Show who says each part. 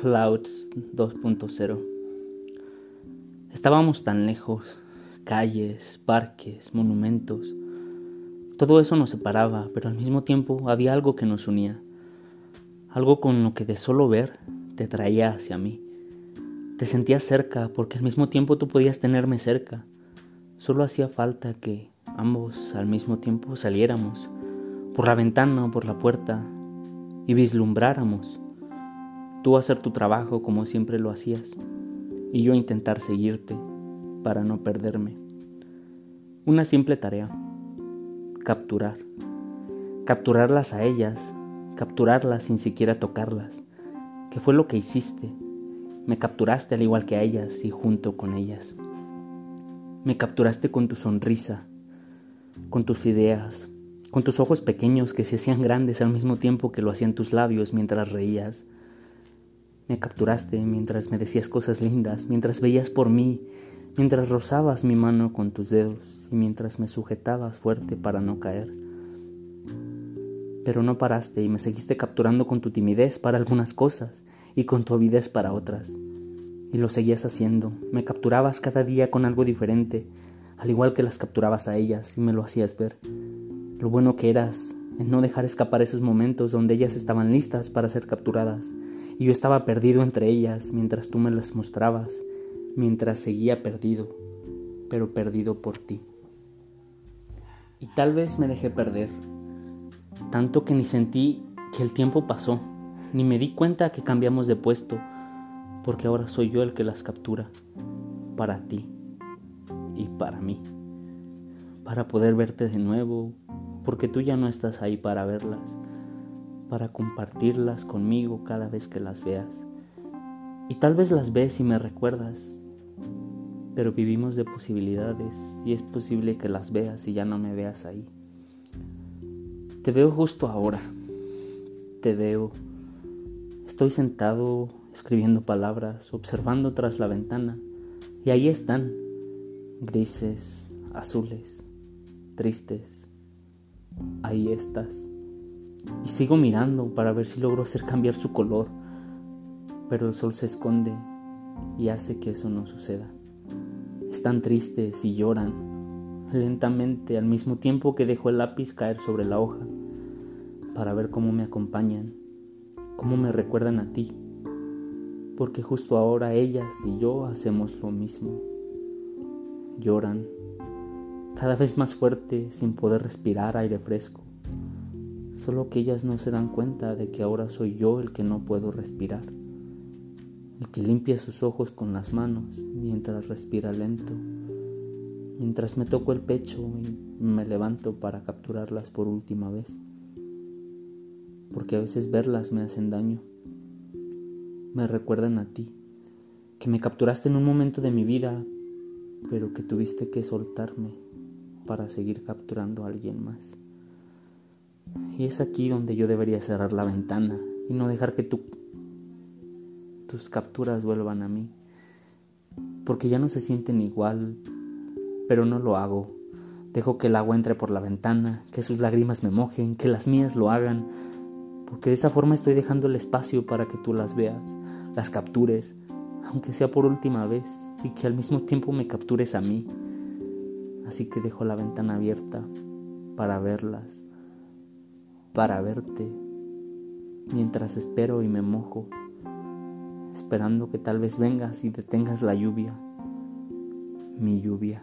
Speaker 1: Clouds 2.0. Estábamos tan lejos, calles, parques, monumentos. Todo eso nos separaba, pero al mismo tiempo había algo que nos unía. Algo con lo que de solo ver te traía hacia mí. Te sentías cerca porque al mismo tiempo tú podías tenerme cerca. Solo hacía falta que ambos al mismo tiempo saliéramos, por la ventana o por la puerta, y vislumbráramos Tú hacer tu trabajo como siempre lo hacías y yo intentar seguirte para no perderme. Una simple tarea, capturar. Capturarlas a ellas, capturarlas sin siquiera tocarlas. ¿Qué fue lo que hiciste? Me capturaste al igual que a ellas y junto con ellas. Me capturaste con tu sonrisa, con tus ideas, con tus ojos pequeños que se hacían grandes al mismo tiempo que lo hacían tus labios mientras reías me capturaste mientras me decías cosas lindas, mientras veías por mí, mientras rozabas mi mano con tus dedos y mientras me sujetabas fuerte para no caer. Pero no paraste y me seguiste capturando con tu timidez para algunas cosas y con tu avidez para otras. Y lo seguías haciendo, me capturabas cada día con algo diferente, al igual que las capturabas a ellas y me lo hacías ver. Lo bueno que eras en no dejar escapar esos momentos donde ellas estaban listas para ser capturadas y yo estaba perdido entre ellas mientras tú me las mostrabas, mientras seguía perdido, pero perdido por ti. Y tal vez me dejé perder, tanto que ni sentí que el tiempo pasó, ni me di cuenta que cambiamos de puesto, porque ahora soy yo el que las captura, para ti y para mí, para poder verte de nuevo, porque tú ya no estás ahí para verlas para compartirlas conmigo cada vez que las veas. Y tal vez las ves y me recuerdas, pero vivimos de posibilidades y es posible que las veas y ya no me veas ahí. Te veo justo ahora, te veo. Estoy sentado escribiendo palabras, observando tras la ventana, y ahí están, grises, azules, tristes. Ahí estás y sigo mirando para ver si logro hacer cambiar su color, pero el sol se esconde y hace que eso no suceda. Están tristes y lloran lentamente al mismo tiempo que dejo el lápiz caer sobre la hoja para ver cómo me acompañan, cómo me recuerdan a ti, porque justo ahora ellas y yo hacemos lo mismo. Lloran cada vez más fuerte sin poder respirar aire fresco. Solo que ellas no se dan cuenta de que ahora soy yo el que no puedo respirar, el que limpia sus ojos con las manos mientras respira lento, mientras me toco el pecho y me levanto para capturarlas por última vez, porque a veces verlas me hacen daño, me recuerdan a ti, que me capturaste en un momento de mi vida, pero que tuviste que soltarme para seguir capturando a alguien más. Y es aquí donde yo debería cerrar la ventana y no dejar que tu, tus capturas vuelvan a mí. Porque ya no se sienten igual, pero no lo hago. Dejo que el agua entre por la ventana, que sus lágrimas me mojen, que las mías lo hagan, porque de esa forma estoy dejando el espacio para que tú las veas, las captures, aunque sea por última vez, y que al mismo tiempo me captures a mí. Así que dejo la ventana abierta para verlas para verte mientras espero y me mojo, esperando que tal vez vengas y detengas la lluvia, mi lluvia.